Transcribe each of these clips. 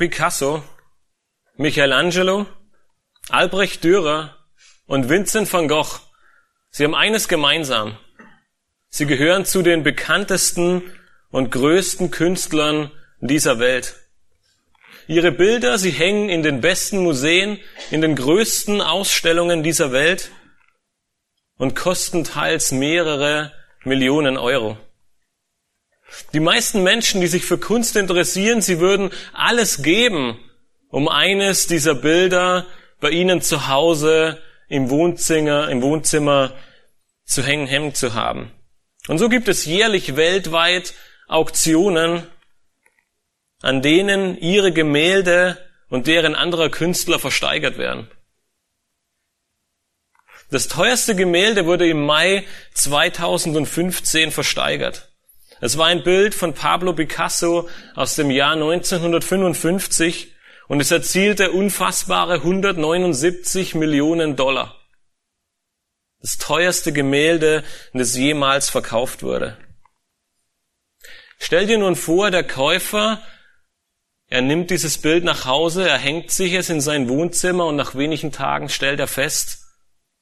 Picasso, Michelangelo, Albrecht Dürer und Vincent van Gogh, sie haben eines gemeinsam. Sie gehören zu den bekanntesten und größten Künstlern dieser Welt. Ihre Bilder, sie hängen in den besten Museen, in den größten Ausstellungen dieser Welt und kosten teils mehrere Millionen Euro. Die meisten Menschen, die sich für Kunst interessieren, sie würden alles geben, um eines dieser Bilder bei ihnen zu Hause im Wohnzimmer, im Wohnzimmer zu hängen, hängen zu haben. Und so gibt es jährlich weltweit Auktionen, an denen ihre Gemälde und deren anderer Künstler versteigert werden. Das teuerste Gemälde wurde im Mai 2015 versteigert. Es war ein Bild von Pablo Picasso aus dem Jahr 1955 und es erzielte unfassbare 179 Millionen Dollar. Das teuerste Gemälde, das jemals verkauft wurde. Stell dir nun vor, der Käufer, er nimmt dieses Bild nach Hause, er hängt sich es in sein Wohnzimmer und nach wenigen Tagen stellt er fest,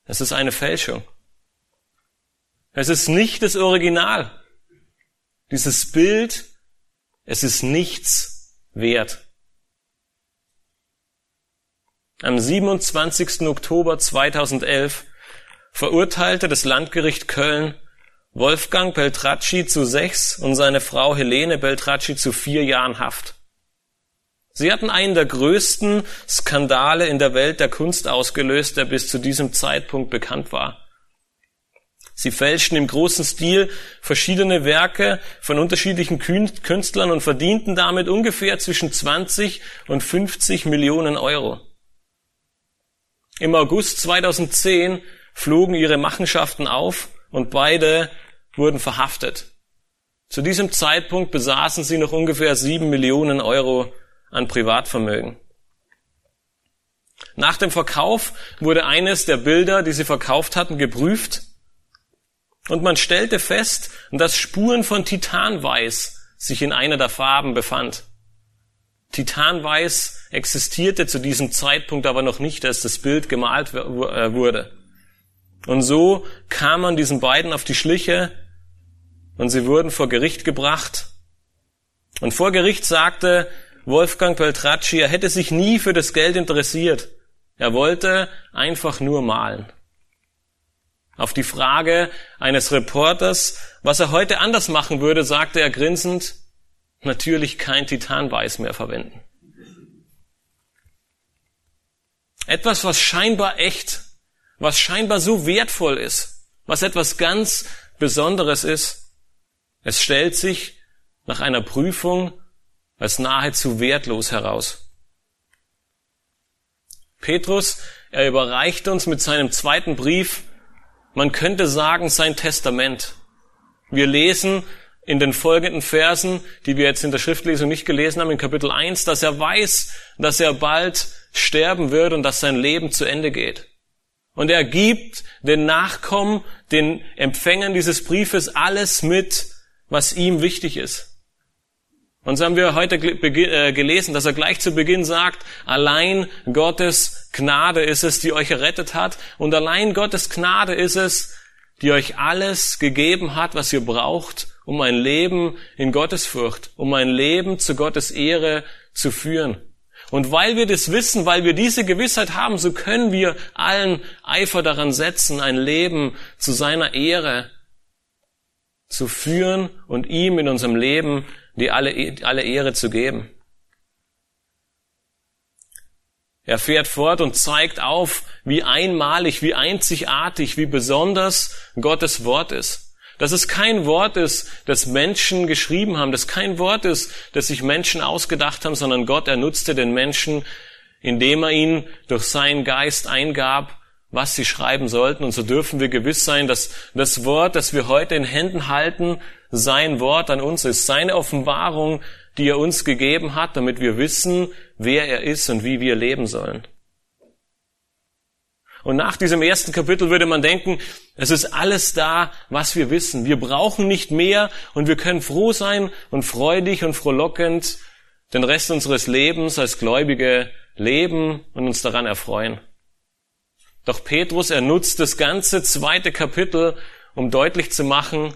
es ist eine Fälschung. Es ist nicht das Original. Dieses Bild, es ist nichts wert. Am 27. Oktober 2011 verurteilte das Landgericht Köln Wolfgang Beltracci zu sechs und seine Frau Helene Beltracci zu vier Jahren Haft. Sie hatten einen der größten Skandale in der Welt der Kunst ausgelöst, der bis zu diesem Zeitpunkt bekannt war. Sie fälschten im großen Stil verschiedene Werke von unterschiedlichen Künstlern und verdienten damit ungefähr zwischen 20 und 50 Millionen Euro. Im August 2010 flogen ihre Machenschaften auf und beide wurden verhaftet. Zu diesem Zeitpunkt besaßen sie noch ungefähr sieben Millionen Euro an Privatvermögen. Nach dem Verkauf wurde eines der Bilder, die sie verkauft hatten, geprüft und man stellte fest, dass Spuren von Titanweiß sich in einer der Farben befand. Titanweiß existierte zu diesem Zeitpunkt aber noch nicht, als das Bild gemalt äh, wurde. Und so kam man diesen beiden auf die Schliche und sie wurden vor Gericht gebracht. Und vor Gericht sagte Wolfgang Peltracci, er hätte sich nie für das Geld interessiert. Er wollte einfach nur malen. Auf die Frage eines Reporters, was er heute anders machen würde, sagte er grinsend, natürlich kein Titanweiß mehr verwenden. Etwas, was scheinbar echt, was scheinbar so wertvoll ist, was etwas ganz Besonderes ist, es stellt sich nach einer Prüfung als nahezu wertlos heraus. Petrus, er überreicht uns mit seinem zweiten Brief man könnte sagen, sein Testament. Wir lesen in den folgenden Versen, die wir jetzt in der Schriftlesung nicht gelesen haben, in Kapitel 1, dass er weiß, dass er bald sterben wird und dass sein Leben zu Ende geht. Und er gibt den Nachkommen, den Empfängern dieses Briefes alles mit, was ihm wichtig ist. Und so haben wir heute äh, gelesen, dass er gleich zu Beginn sagt, allein Gottes Gnade ist es, die euch errettet hat. Und allein Gottes Gnade ist es, die euch alles gegeben hat, was ihr braucht, um ein Leben in Gottesfurcht, um ein Leben zu Gottes Ehre zu führen. Und weil wir das wissen, weil wir diese Gewissheit haben, so können wir allen Eifer daran setzen, ein Leben zu seiner Ehre zu führen und ihm in unserem Leben die alle, alle Ehre zu geben. Er fährt fort und zeigt auf, wie einmalig, wie einzigartig, wie besonders Gottes Wort ist. Dass es kein Wort ist, das Menschen geschrieben haben, dass kein Wort ist, das sich Menschen ausgedacht haben, sondern Gott, er nutzte den Menschen, indem er ihn durch seinen Geist eingab, was sie schreiben sollten. Und so dürfen wir gewiss sein, dass das Wort, das wir heute in Händen halten, sein Wort an uns ist, seine Offenbarung, die er uns gegeben hat, damit wir wissen, wer er ist und wie wir leben sollen. Und nach diesem ersten Kapitel würde man denken, es ist alles da, was wir wissen. Wir brauchen nicht mehr und wir können froh sein und freudig und frohlockend den Rest unseres Lebens als Gläubige leben und uns daran erfreuen. Doch Petrus, er nutzt das ganze zweite Kapitel, um deutlich zu machen,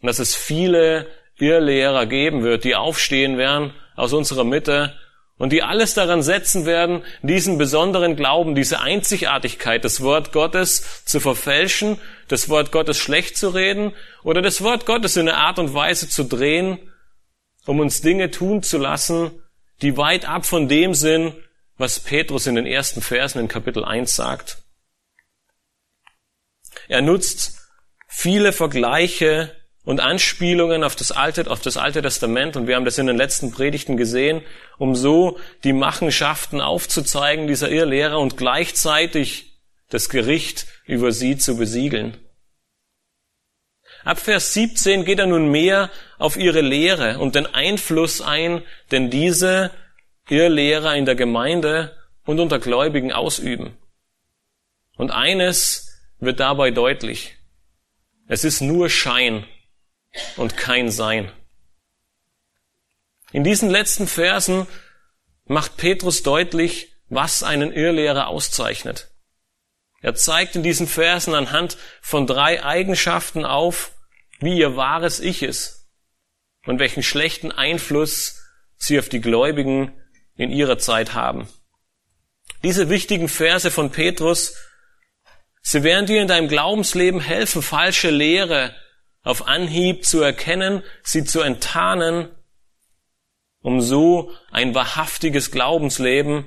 dass es viele Irrlehrer geben wird, die aufstehen werden aus unserer Mitte und die alles daran setzen werden, diesen besonderen Glauben, diese Einzigartigkeit, das Wort Gottes zu verfälschen, das Wort Gottes schlecht zu reden oder das Wort Gottes in eine Art und Weise zu drehen, um uns Dinge tun zu lassen, die weit ab von dem sind, was Petrus in den ersten Versen in Kapitel 1 sagt. Er nutzt viele Vergleiche und Anspielungen auf das Alte, auf das Alte Testament. Und wir haben das in den letzten Predigten gesehen, um so die Machenschaften aufzuzeigen dieser Irrlehrer und gleichzeitig das Gericht über sie zu besiegeln. Ab Vers 17 geht er nun mehr auf ihre Lehre und den Einfluss ein, den diese Irrlehrer in der Gemeinde und unter Gläubigen ausüben. Und eines wird dabei deutlich. Es ist nur Schein und kein Sein. In diesen letzten Versen macht Petrus deutlich, was einen Irrlehrer auszeichnet. Er zeigt in diesen Versen anhand von drei Eigenschaften auf, wie ihr wahres Ich ist und welchen schlechten Einfluss sie auf die Gläubigen in ihrer Zeit haben. Diese wichtigen Verse von Petrus, sie werden dir in deinem Glaubensleben helfen, falsche Lehre auf Anhieb zu erkennen, sie zu enttarnen, um so ein wahrhaftiges Glaubensleben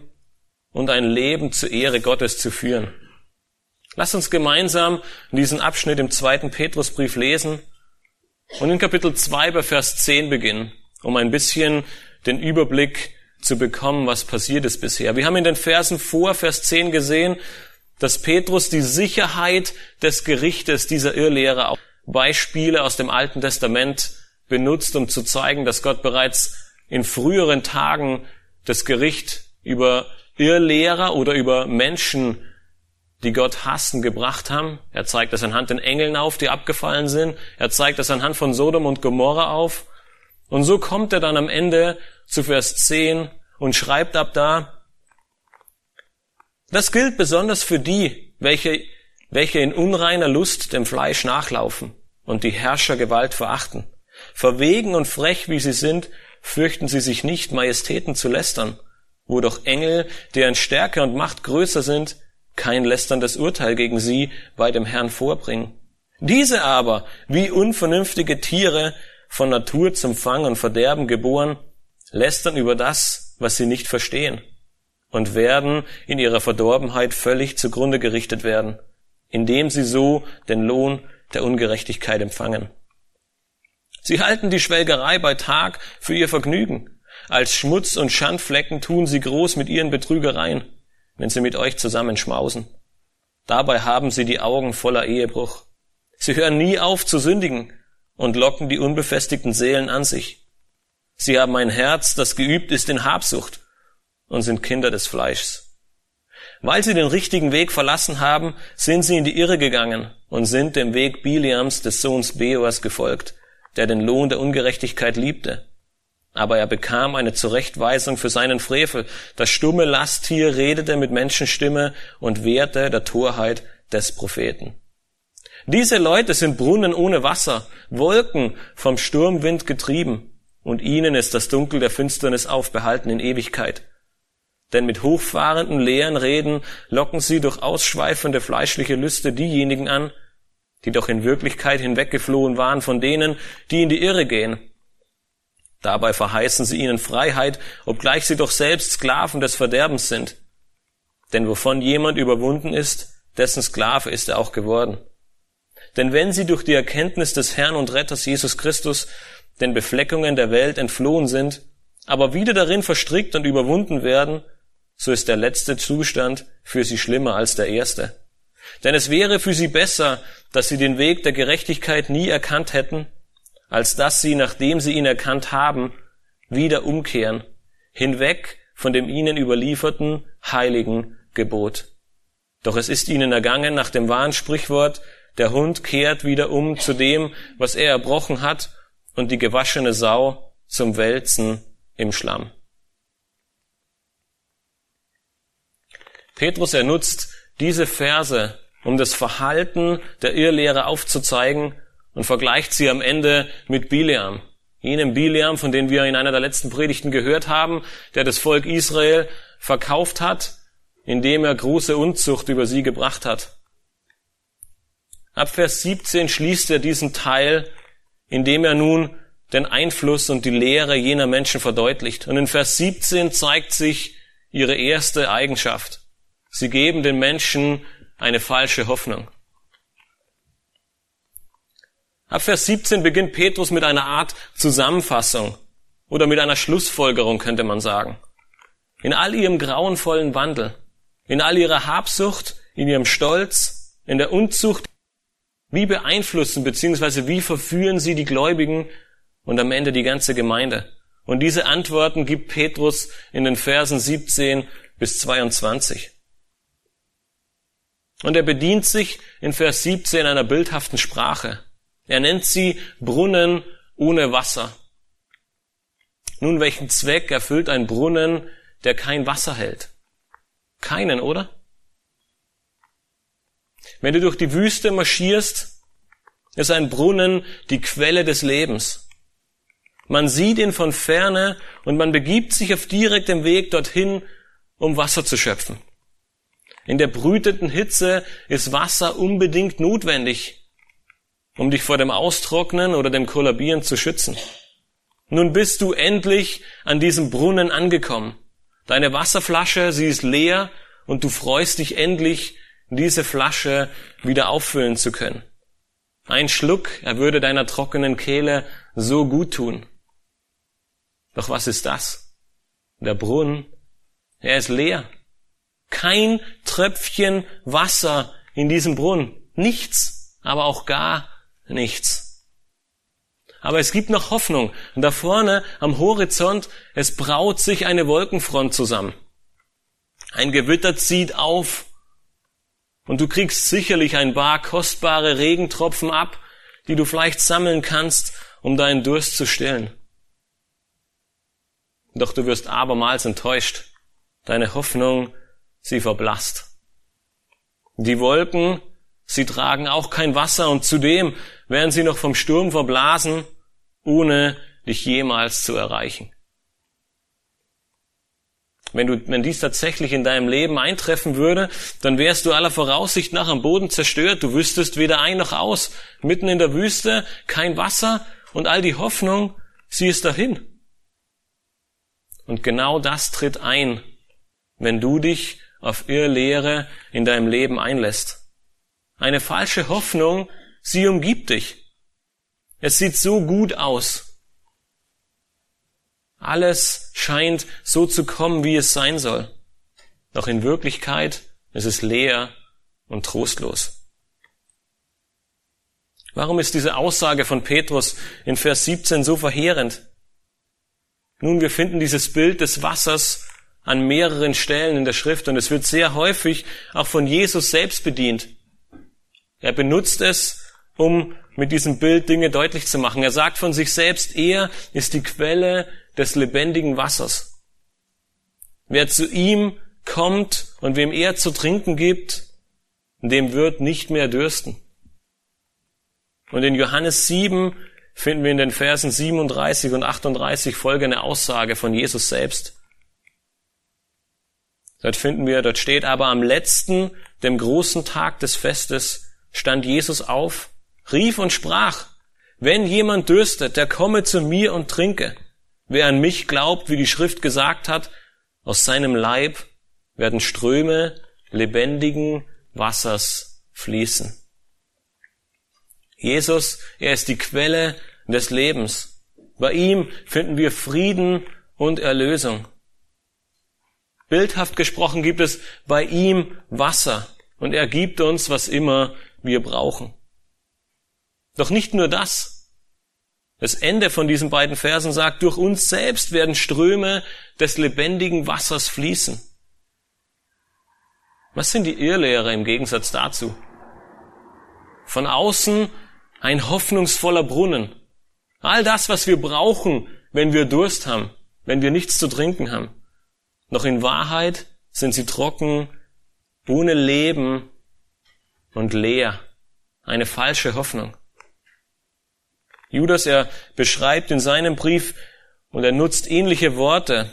und ein Leben zur Ehre Gottes zu führen. Lass uns gemeinsam diesen Abschnitt im zweiten Petrusbrief lesen und in Kapitel 2 bei Vers 10 beginnen, um ein bisschen den Überblick zu bekommen, was passiert ist bisher. Wir haben in den Versen vor Vers 10 gesehen, dass Petrus die Sicherheit des Gerichtes dieser Irrlehre Beispiele aus dem Alten Testament benutzt, um zu zeigen, dass Gott bereits in früheren Tagen das Gericht über Irrlehrer oder über Menschen, die Gott hassen, gebracht haben. Er zeigt das anhand den Engeln auf, die abgefallen sind. Er zeigt das anhand von Sodom und Gomorra auf. Und so kommt er dann am Ende zu Vers 10 und schreibt ab da, das gilt besonders für die, welche welche in unreiner Lust dem Fleisch nachlaufen und die Herrschergewalt verachten. Verwegen und frech wie sie sind, fürchten sie sich nicht, Majestäten zu lästern, wo doch Engel, deren Stärke und Macht größer sind, kein lästerndes Urteil gegen sie bei dem Herrn vorbringen. Diese aber, wie unvernünftige Tiere, von Natur zum Fang und Verderben geboren, lästern über das, was sie nicht verstehen, und werden in ihrer Verdorbenheit völlig zugrunde gerichtet werden indem sie so den Lohn der Ungerechtigkeit empfangen. Sie halten die Schwelgerei bei Tag für ihr Vergnügen. Als Schmutz und Schandflecken tun sie groß mit ihren Betrügereien, wenn sie mit euch zusammenschmausen. Dabei haben sie die Augen voller Ehebruch. Sie hören nie auf zu sündigen und locken die unbefestigten Seelen an sich. Sie haben ein Herz, das geübt ist in Habsucht und sind Kinder des Fleischs. Weil sie den richtigen Weg verlassen haben, sind sie in die Irre gegangen und sind dem Weg Biliams des Sohns Beors gefolgt, der den Lohn der Ungerechtigkeit liebte. Aber er bekam eine Zurechtweisung für seinen Frevel. Das stumme Lasttier redete mit Menschenstimme und wehrte der Torheit des Propheten. Diese Leute sind Brunnen ohne Wasser, Wolken vom Sturmwind getrieben, und ihnen ist das Dunkel der Finsternis aufbehalten in Ewigkeit. Denn mit hochfahrenden, leeren Reden locken sie durch ausschweifende fleischliche Lüste diejenigen an, die doch in Wirklichkeit hinweggeflohen waren von denen, die in die Irre gehen. Dabei verheißen sie ihnen Freiheit, obgleich sie doch selbst Sklaven des Verderbens sind. Denn wovon jemand überwunden ist, dessen Sklave ist er auch geworden. Denn wenn sie durch die Erkenntnis des Herrn und Retters Jesus Christus den Befleckungen der Welt entflohen sind, aber wieder darin verstrickt und überwunden werden, so ist der letzte Zustand für sie schlimmer als der erste. Denn es wäre für sie besser, dass sie den Weg der Gerechtigkeit nie erkannt hätten, als dass sie, nachdem sie ihn erkannt haben, wieder umkehren, hinweg von dem ihnen überlieferten heiligen Gebot. Doch es ist ihnen ergangen nach dem wahren Sprichwort, der Hund kehrt wieder um zu dem, was er erbrochen hat, und die gewaschene Sau zum Wälzen im Schlamm. Petrus, er nutzt diese Verse, um das Verhalten der Irrlehre aufzuzeigen und vergleicht sie am Ende mit Bileam. Jenem Bileam, von dem wir in einer der letzten Predigten gehört haben, der das Volk Israel verkauft hat, indem er große Unzucht über sie gebracht hat. Ab Vers 17 schließt er diesen Teil, indem er nun den Einfluss und die Lehre jener Menschen verdeutlicht. Und in Vers 17 zeigt sich ihre erste Eigenschaft. Sie geben den Menschen eine falsche Hoffnung. Ab Vers 17 beginnt Petrus mit einer Art Zusammenfassung oder mit einer Schlussfolgerung, könnte man sagen. In all ihrem grauenvollen Wandel, in all ihrer Habsucht, in ihrem Stolz, in der Unzucht, wie beeinflussen bzw. wie verführen sie die Gläubigen und am Ende die ganze Gemeinde? Und diese Antworten gibt Petrus in den Versen 17 bis 22. Und er bedient sich in Vers 17 einer bildhaften Sprache. Er nennt sie Brunnen ohne Wasser. Nun, welchen Zweck erfüllt ein Brunnen, der kein Wasser hält? Keinen, oder? Wenn du durch die Wüste marschierst, ist ein Brunnen die Quelle des Lebens. Man sieht ihn von ferne und man begibt sich auf direktem Weg dorthin, um Wasser zu schöpfen. In der brütenden Hitze ist Wasser unbedingt notwendig, um dich vor dem Austrocknen oder dem Kollabieren zu schützen. Nun bist du endlich an diesem Brunnen angekommen. Deine Wasserflasche, sie ist leer und du freust dich endlich, diese Flasche wieder auffüllen zu können. Ein Schluck, er würde deiner trockenen Kehle so gut tun. Doch was ist das? Der Brunnen, er ist leer. Kein Tröpfchen Wasser in diesem Brunnen. Nichts, aber auch gar nichts. Aber es gibt noch Hoffnung. Und da vorne am Horizont, es braut sich eine Wolkenfront zusammen. Ein Gewitter zieht auf. Und du kriegst sicherlich ein paar kostbare Regentropfen ab, die du vielleicht sammeln kannst, um deinen Durst zu stillen. Doch du wirst abermals enttäuscht. Deine Hoffnung sie verblasst. Die Wolken, sie tragen auch kein Wasser und zudem werden sie noch vom Sturm verblasen, ohne dich jemals zu erreichen. Wenn, du, wenn dies tatsächlich in deinem Leben eintreffen würde, dann wärst du aller Voraussicht nach am Boden zerstört. Du wüsstest weder ein noch aus. Mitten in der Wüste, kein Wasser und all die Hoffnung, sie ist dahin. Und genau das tritt ein, wenn du dich auf Irrlehre in deinem Leben einlässt. Eine falsche Hoffnung, sie umgibt dich. Es sieht so gut aus. Alles scheint so zu kommen, wie es sein soll. Doch in Wirklichkeit ist es leer und trostlos. Warum ist diese Aussage von Petrus in Vers 17 so verheerend? Nun, wir finden dieses Bild des Wassers an mehreren Stellen in der Schrift und es wird sehr häufig auch von Jesus selbst bedient. Er benutzt es, um mit diesem Bild Dinge deutlich zu machen. Er sagt von sich selbst, er ist die Quelle des lebendigen Wassers. Wer zu ihm kommt und wem er zu trinken gibt, dem wird nicht mehr dürsten. Und in Johannes 7 finden wir in den Versen 37 und 38 folgende Aussage von Jesus selbst. Dort finden wir, dort steht aber am letzten, dem großen Tag des Festes, stand Jesus auf, rief und sprach, wenn jemand dürstet, der komme zu mir und trinke. Wer an mich glaubt, wie die Schrift gesagt hat, aus seinem Leib werden Ströme lebendigen Wassers fließen. Jesus, er ist die Quelle des Lebens. Bei ihm finden wir Frieden und Erlösung. Bildhaft gesprochen gibt es bei ihm Wasser und er gibt uns, was immer wir brauchen. Doch nicht nur das. Das Ende von diesen beiden Versen sagt, durch uns selbst werden Ströme des lebendigen Wassers fließen. Was sind die Irrlehrer im Gegensatz dazu? Von außen ein hoffnungsvoller Brunnen. All das, was wir brauchen, wenn wir Durst haben, wenn wir nichts zu trinken haben. Doch in Wahrheit sind sie trocken, ohne Leben und leer. Eine falsche Hoffnung. Judas, er beschreibt in seinem Brief und er nutzt ähnliche Worte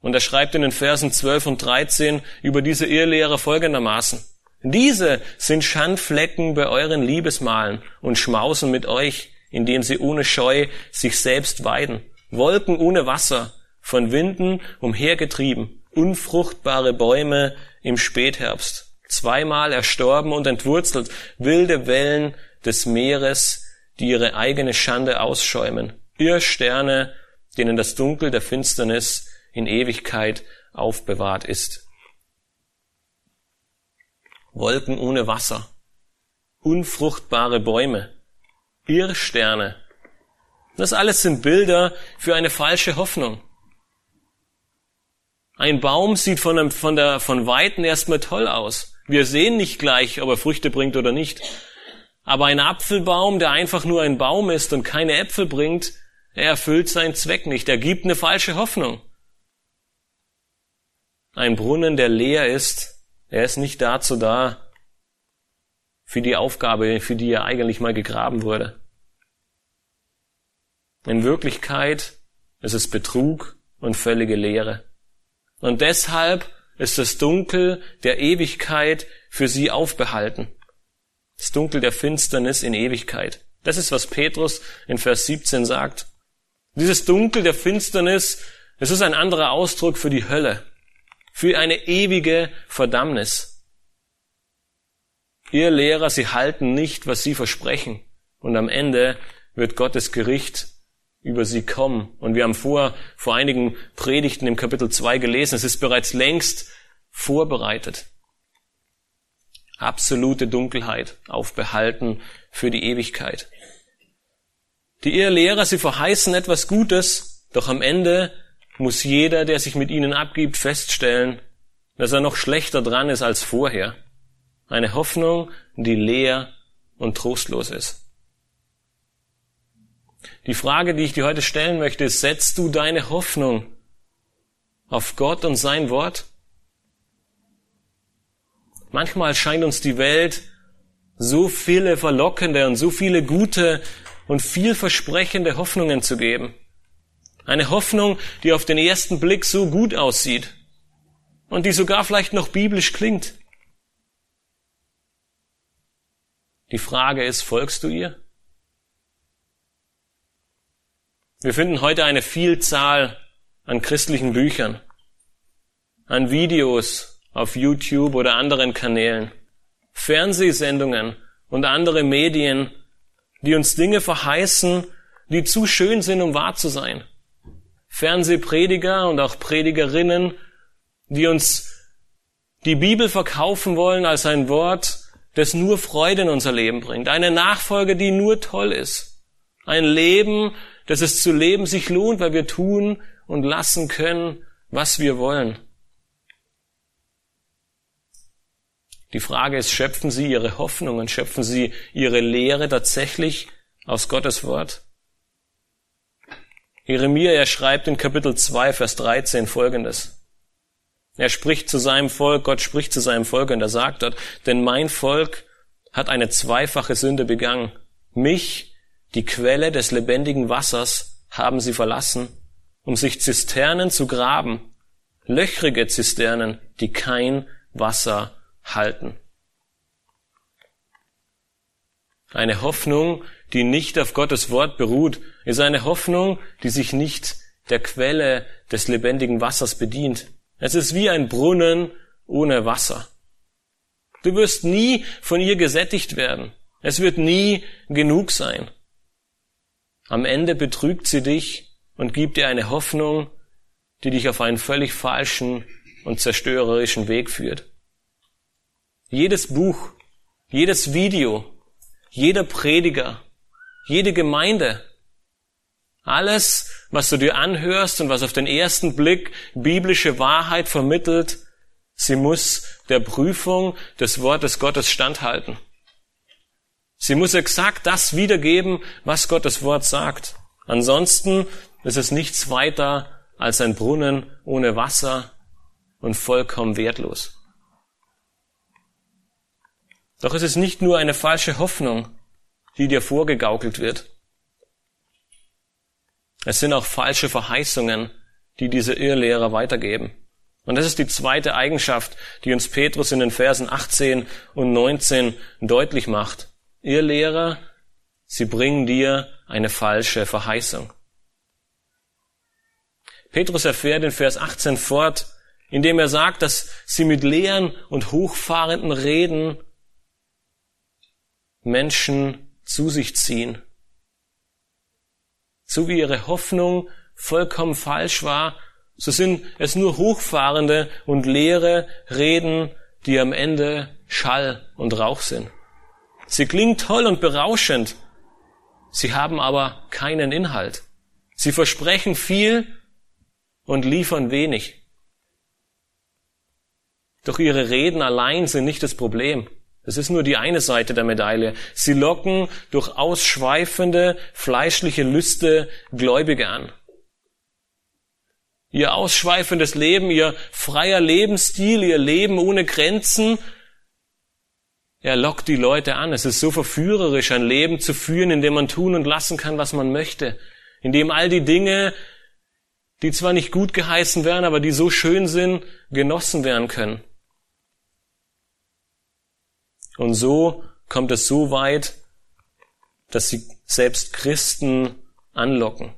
und er schreibt in den Versen 12 und 13 über diese Irrlehre folgendermaßen. Diese sind Schandflecken bei euren Liebesmalen und schmausen mit euch, indem sie ohne Scheu sich selbst weiden. Wolken ohne Wasser, von Winden umhergetrieben, unfruchtbare Bäume im Spätherbst, zweimal erstorben und entwurzelt, wilde Wellen des Meeres, die ihre eigene Schande ausschäumen, Irrsterne, denen das Dunkel der Finsternis in Ewigkeit aufbewahrt ist. Wolken ohne Wasser, unfruchtbare Bäume, Irrsterne. Das alles sind Bilder für eine falsche Hoffnung. Ein Baum sieht von, einem, von, der, von Weitem erstmal toll aus. Wir sehen nicht gleich, ob er Früchte bringt oder nicht. Aber ein Apfelbaum, der einfach nur ein Baum ist und keine Äpfel bringt, er erfüllt seinen Zweck nicht. Er gibt eine falsche Hoffnung. Ein Brunnen, der leer ist, er ist nicht dazu da, für die Aufgabe, für die er eigentlich mal gegraben wurde. In Wirklichkeit ist es Betrug und völlige Leere. Und deshalb ist das Dunkel der Ewigkeit für sie aufbehalten. Das Dunkel der Finsternis in Ewigkeit. Das ist, was Petrus in Vers 17 sagt. Dieses Dunkel der Finsternis, es ist ein anderer Ausdruck für die Hölle für eine ewige Verdammnis. Ihr Lehrer, sie halten nicht, was sie versprechen. Und am Ende wird Gottes Gericht über sie kommen. Und wir haben vor, vor einigen Predigten im Kapitel 2 gelesen, es ist bereits längst vorbereitet. Absolute Dunkelheit aufbehalten für die Ewigkeit. Die Ehelehrer, sie verheißen etwas Gutes, doch am Ende muss jeder, der sich mit ihnen abgibt, feststellen, dass er noch schlechter dran ist als vorher. Eine Hoffnung, die leer und trostlos ist. Die Frage, die ich dir heute stellen möchte, ist, setzt du deine Hoffnung auf Gott und sein Wort? Manchmal scheint uns die Welt so viele verlockende und so viele gute und vielversprechende Hoffnungen zu geben. Eine Hoffnung, die auf den ersten Blick so gut aussieht und die sogar vielleicht noch biblisch klingt. Die Frage ist, folgst du ihr? Wir finden heute eine Vielzahl an christlichen Büchern, an Videos auf YouTube oder anderen Kanälen, Fernsehsendungen und andere Medien, die uns Dinge verheißen, die zu schön sind, um wahr zu sein. Fernsehprediger und auch Predigerinnen, die uns die Bibel verkaufen wollen als ein Wort, das nur Freude in unser Leben bringt. Eine Nachfolge, die nur toll ist. Ein Leben, das es zu leben sich lohnt, weil wir tun und lassen können, was wir wollen. Die Frage ist, schöpfen Sie Ihre Hoffnungen, schöpfen Sie Ihre Lehre tatsächlich aus Gottes Wort? Jeremia, er schreibt in Kapitel 2, Vers 13 folgendes. Er spricht zu seinem Volk, Gott spricht zu seinem Volk und er sagt dort, denn mein Volk hat eine zweifache Sünde begangen. Mich, die Quelle des lebendigen Wassers, haben sie verlassen, um sich Zisternen zu graben, löchrige Zisternen, die kein Wasser halten. Eine Hoffnung, die nicht auf Gottes Wort beruht, ist eine Hoffnung, die sich nicht der Quelle des lebendigen Wassers bedient. Es ist wie ein Brunnen ohne Wasser. Du wirst nie von ihr gesättigt werden. Es wird nie genug sein. Am Ende betrügt sie dich und gibt dir eine Hoffnung, die dich auf einen völlig falschen und zerstörerischen Weg führt. Jedes Buch, jedes Video, jeder Prediger, jede Gemeinde, alles, was du dir anhörst und was auf den ersten Blick biblische Wahrheit vermittelt, sie muss der Prüfung des Wortes Gottes standhalten. Sie muss exakt das wiedergeben, was Gottes Wort sagt. Ansonsten ist es nichts weiter als ein Brunnen ohne Wasser und vollkommen wertlos. Doch es ist nicht nur eine falsche Hoffnung, die dir vorgegaukelt wird. Es sind auch falsche Verheißungen, die diese Irrlehrer weitergeben. Und das ist die zweite Eigenschaft, die uns Petrus in den Versen 18 und 19 deutlich macht. Irrlehrer, sie bringen dir eine falsche Verheißung. Petrus erfährt in Vers 18 fort, indem er sagt, dass sie mit leeren und hochfahrenden Reden Menschen zu sich ziehen. So wie ihre Hoffnung vollkommen falsch war, so sind es nur hochfahrende und leere Reden, die am Ende Schall und Rauch sind. Sie klingen toll und berauschend, sie haben aber keinen Inhalt. Sie versprechen viel und liefern wenig. Doch ihre Reden allein sind nicht das Problem. Das ist nur die eine Seite der Medaille. Sie locken durch ausschweifende, fleischliche Lüste Gläubige an. Ihr ausschweifendes Leben, ihr freier Lebensstil, ihr Leben ohne Grenzen, er lockt die Leute an. Es ist so verführerisch, ein Leben zu führen, in dem man tun und lassen kann, was man möchte. In dem all die Dinge, die zwar nicht gut geheißen werden, aber die so schön sind, genossen werden können. Und so kommt es so weit, dass sie selbst Christen anlocken.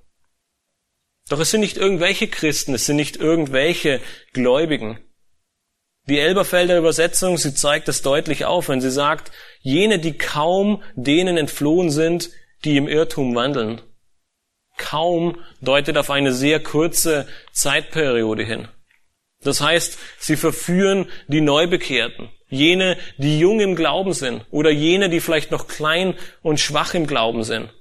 Doch es sind nicht irgendwelche Christen, es sind nicht irgendwelche Gläubigen. Die Elberfelder Übersetzung, sie zeigt das deutlich auf, wenn sie sagt, jene, die kaum denen entflohen sind, die im Irrtum wandeln. Kaum deutet auf eine sehr kurze Zeitperiode hin. Das heißt, sie verführen die Neubekehrten, jene, die jung im Glauben sind oder jene, die vielleicht noch klein und schwach im Glauben sind.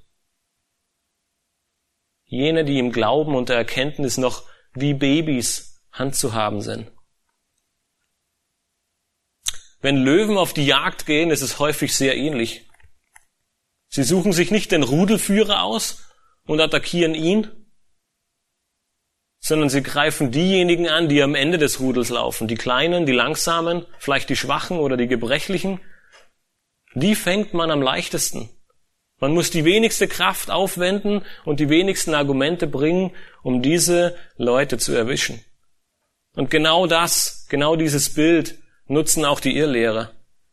Jene, die im Glauben und der Erkenntnis noch wie Babys Hand zu haben sind. Wenn Löwen auf die Jagd gehen, ist es häufig sehr ähnlich. Sie suchen sich nicht den Rudelführer aus und attackieren ihn, sondern sie greifen diejenigen an, die am Ende des Rudels laufen. Die Kleinen, die Langsamen, vielleicht die Schwachen oder die Gebrechlichen. Die fängt man am leichtesten. Man muss die wenigste Kraft aufwenden und die wenigsten Argumente bringen, um diese Leute zu erwischen. Und genau das, genau dieses Bild nutzen auch die Irrlehrer.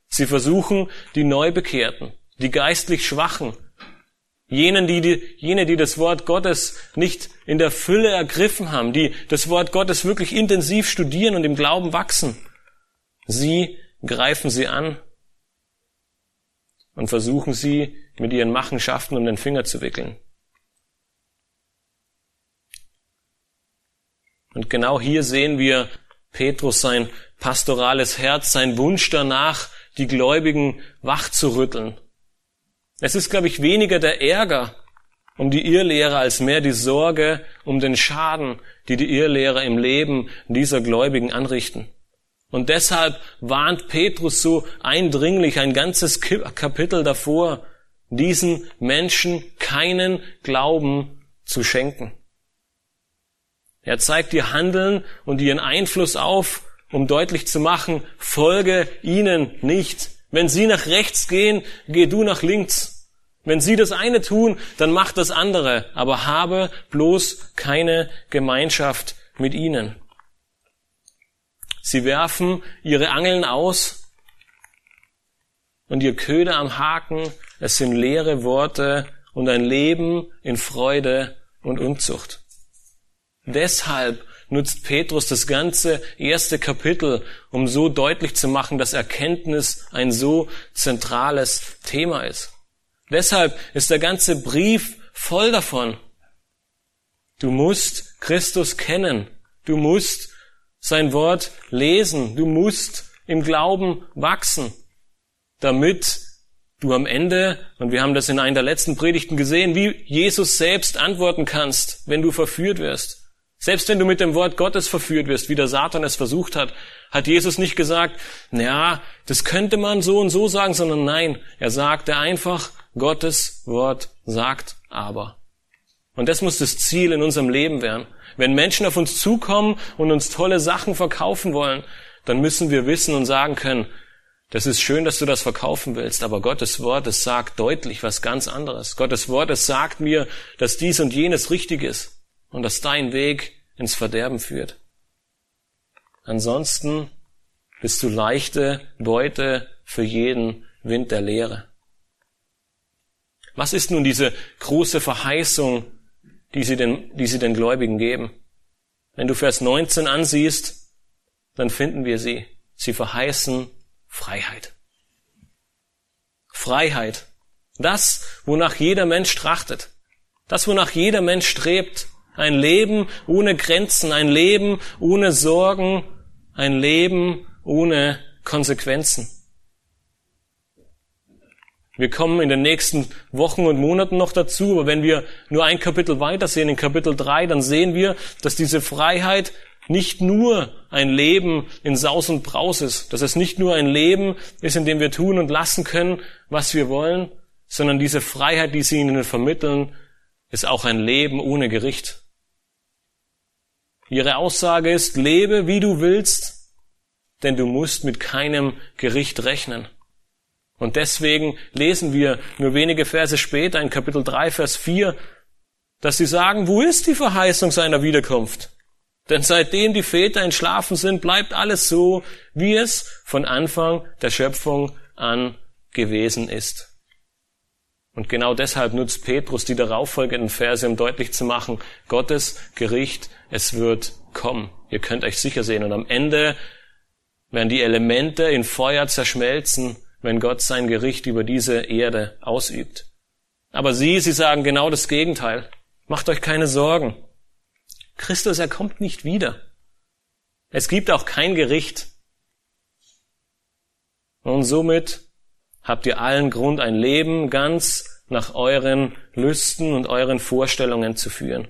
Sie versuchen, die Neubekehrten, die geistlich Schwachen, Jenen, die, die, jene, die das Wort Gottes nicht in der Fülle ergriffen haben, die das Wort Gottes wirklich intensiv studieren und im Glauben wachsen. Sie greifen sie an und versuchen sie mit ihren Machenschaften um den Finger zu wickeln. Und genau hier sehen wir Petrus sein pastorales Herz, sein Wunsch danach, die Gläubigen wach zu rütteln es ist, glaube ich, weniger der Ärger um die Irrlehrer als mehr die Sorge um den Schaden, die die Irrlehrer im Leben dieser Gläubigen anrichten. Und deshalb warnt Petrus so eindringlich ein ganzes Kapitel davor, diesen Menschen keinen Glauben zu schenken. Er zeigt ihr Handeln und ihren Einfluss auf, um deutlich zu machen, folge ihnen nicht. Wenn sie nach rechts gehen, geh du nach links. Wenn sie das eine tun, dann mach das andere, aber habe bloß keine Gemeinschaft mit ihnen. Sie werfen ihre Angeln aus und ihr Köder am Haken, es sind leere Worte und ein Leben in Freude und Unzucht. Deshalb nutzt Petrus das ganze erste Kapitel, um so deutlich zu machen, dass Erkenntnis ein so zentrales Thema ist. Deshalb ist der ganze Brief voll davon. Du musst Christus kennen. Du musst sein Wort lesen. Du musst im Glauben wachsen, damit du am Ende, und wir haben das in einer der letzten Predigten gesehen, wie Jesus selbst antworten kannst, wenn du verführt wirst. Selbst wenn du mit dem Wort Gottes verführt wirst, wie der Satan es versucht hat, hat Jesus nicht gesagt, ja, das könnte man so und so sagen, sondern nein, er sagte einfach, Gottes Wort sagt aber. Und das muss das Ziel in unserem Leben werden. Wenn Menschen auf uns zukommen und uns tolle Sachen verkaufen wollen, dann müssen wir wissen und sagen können, das ist schön, dass du das verkaufen willst, aber Gottes Wort, es sagt deutlich was ganz anderes. Gottes Wort, es sagt mir, dass dies und jenes richtig ist und dass dein Weg ins Verderben führt. Ansonsten bist du leichte Beute für jeden Wind der Lehre. Was ist nun diese große Verheißung, die sie den, die sie den Gläubigen geben? Wenn du Vers 19 ansiehst, dann finden wir sie. Sie verheißen Freiheit. Freiheit. Das, wonach jeder Mensch trachtet. Das, wonach jeder Mensch strebt. Ein Leben ohne Grenzen, ein Leben ohne Sorgen, ein Leben ohne Konsequenzen. Wir kommen in den nächsten Wochen und Monaten noch dazu, aber wenn wir nur ein Kapitel weitersehen, in Kapitel 3, dann sehen wir, dass diese Freiheit nicht nur ein Leben in Saus und Braus ist, dass es nicht nur ein Leben ist, in dem wir tun und lassen können, was wir wollen, sondern diese Freiheit, die sie ihnen vermitteln, ist auch ein Leben ohne Gericht. Ihre Aussage ist, lebe wie du willst, denn du musst mit keinem Gericht rechnen. Und deswegen lesen wir nur wenige Verse später in Kapitel 3, Vers 4, dass sie sagen, wo ist die Verheißung seiner Wiederkunft? Denn seitdem die Väter entschlafen sind, bleibt alles so, wie es von Anfang der Schöpfung an gewesen ist. Und genau deshalb nutzt Petrus die darauffolgenden Verse, um deutlich zu machen, Gottes Gericht, es wird kommen. Ihr könnt euch sicher sehen. Und am Ende werden die Elemente in Feuer zerschmelzen, wenn Gott sein Gericht über diese Erde ausübt. Aber sie, sie sagen genau das Gegenteil. Macht euch keine Sorgen. Christus, er kommt nicht wieder. Es gibt auch kein Gericht. Und somit habt ihr allen Grund, ein Leben ganz nach euren Lüsten und euren Vorstellungen zu führen.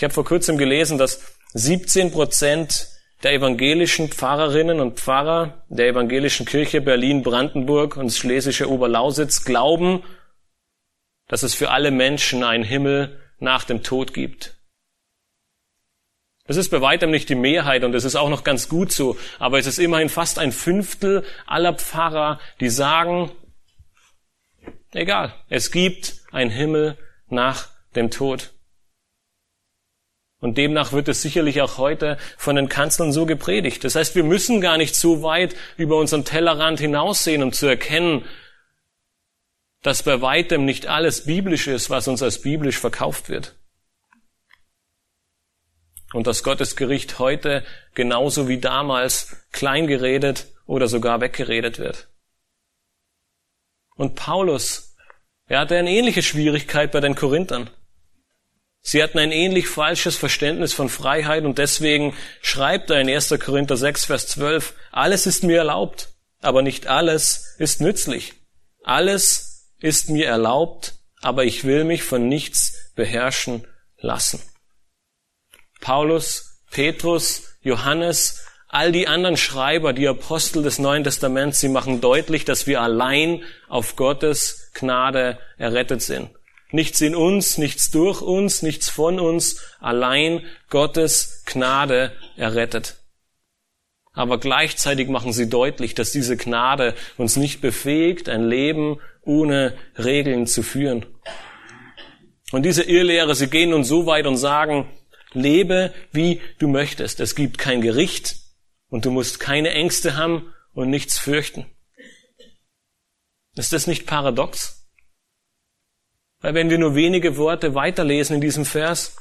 Ich habe vor kurzem gelesen, dass 17 Prozent der evangelischen Pfarrerinnen und Pfarrer der evangelischen Kirche Berlin, Brandenburg und Schlesische Oberlausitz glauben, dass es für alle Menschen einen Himmel nach dem Tod gibt. Das ist bei weitem nicht die Mehrheit und es ist auch noch ganz gut so, aber es ist immerhin fast ein Fünftel aller Pfarrer, die sagen, egal, es gibt einen Himmel nach dem Tod. Und demnach wird es sicherlich auch heute von den Kanzeln so gepredigt. Das heißt, wir müssen gar nicht so weit über unseren Tellerrand hinaussehen, um zu erkennen, dass bei weitem nicht alles biblisch ist, was uns als biblisch verkauft wird und dass Gottes Gericht heute genauso wie damals kleingeredet oder sogar weggeredet wird. Und Paulus, er hatte eine ähnliche Schwierigkeit bei den Korinthern. Sie hatten ein ähnlich falsches Verständnis von Freiheit und deswegen schreibt er in 1. Korinther 6, Vers 12, alles ist mir erlaubt, aber nicht alles ist nützlich. Alles ist mir erlaubt, aber ich will mich von nichts beherrschen lassen. Paulus, Petrus, Johannes, all die anderen Schreiber, die Apostel des Neuen Testaments, sie machen deutlich, dass wir allein auf Gottes Gnade errettet sind. Nichts in uns, nichts durch uns, nichts von uns, allein Gottes Gnade errettet. Aber gleichzeitig machen sie deutlich, dass diese Gnade uns nicht befähigt, ein Leben ohne Regeln zu führen. Und diese Irrlehre, sie gehen nun so weit und sagen, Lebe, wie du möchtest. Es gibt kein Gericht und du musst keine Ängste haben und nichts fürchten. Ist das nicht paradox? Weil wenn wir nur wenige Worte weiterlesen in diesem Vers,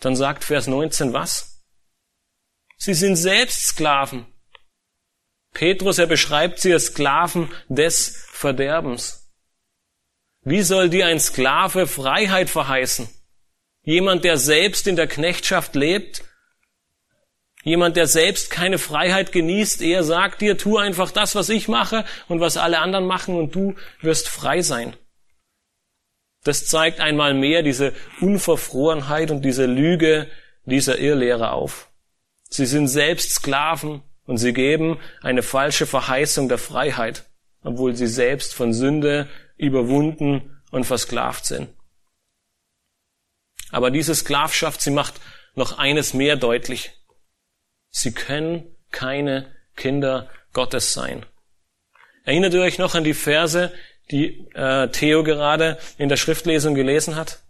dann sagt Vers 19 was? Sie sind selbst Sklaven. Petrus, er beschreibt sie als Sklaven des Verderbens. Wie soll dir ein Sklave Freiheit verheißen? Jemand, der selbst in der Knechtschaft lebt? Jemand, der selbst keine Freiheit genießt, er sagt dir, tu einfach das, was ich mache und was alle anderen machen und du wirst frei sein. Das zeigt einmal mehr diese Unverfrorenheit und diese Lüge dieser Irrlehrer auf. Sie sind selbst Sklaven und sie geben eine falsche Verheißung der Freiheit, obwohl sie selbst von Sünde überwunden und versklavt sind. Aber diese Sklavschaft, sie macht noch eines mehr deutlich. Sie können keine Kinder Gottes sein. Erinnert ihr euch noch an die Verse, die äh, Theo gerade in der Schriftlesung gelesen hat?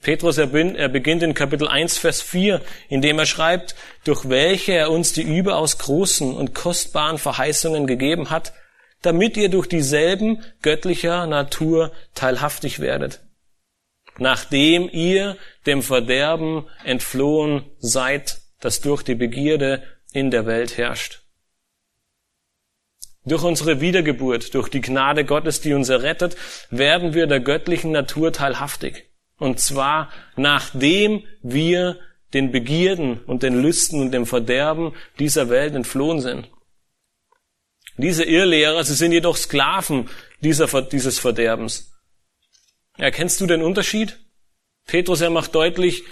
Petrus, er, beginnt in Kapitel 1, Vers 4, indem er schreibt, durch welche er uns die überaus großen und kostbaren Verheißungen gegeben hat, damit ihr durch dieselben göttlicher Natur teilhaftig werdet, nachdem ihr dem Verderben entflohen seid das durch die Begierde in der Welt herrscht. Durch unsere Wiedergeburt, durch die Gnade Gottes, die uns errettet, werden wir der göttlichen Natur teilhaftig. Und zwar nachdem wir den Begierden und den Lüsten und dem Verderben dieser Welt entflohen sind. Diese Irrlehrer, sie sind jedoch Sklaven dieser, dieses Verderbens. Erkennst du den Unterschied? Petrus, er macht deutlich,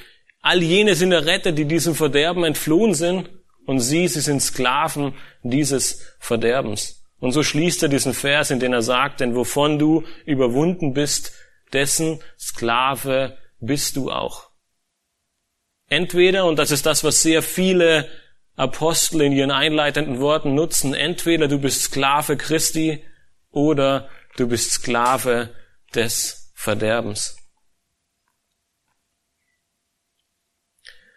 All jene sind errettet, die diesem Verderben entflohen sind, und sie, sie sind Sklaven dieses Verderbens. Und so schließt er diesen Vers, in dem er sagt, denn wovon du überwunden bist, dessen Sklave bist du auch. Entweder, und das ist das, was sehr viele Apostel in ihren einleitenden Worten nutzen, entweder du bist Sklave Christi oder du bist Sklave des Verderbens.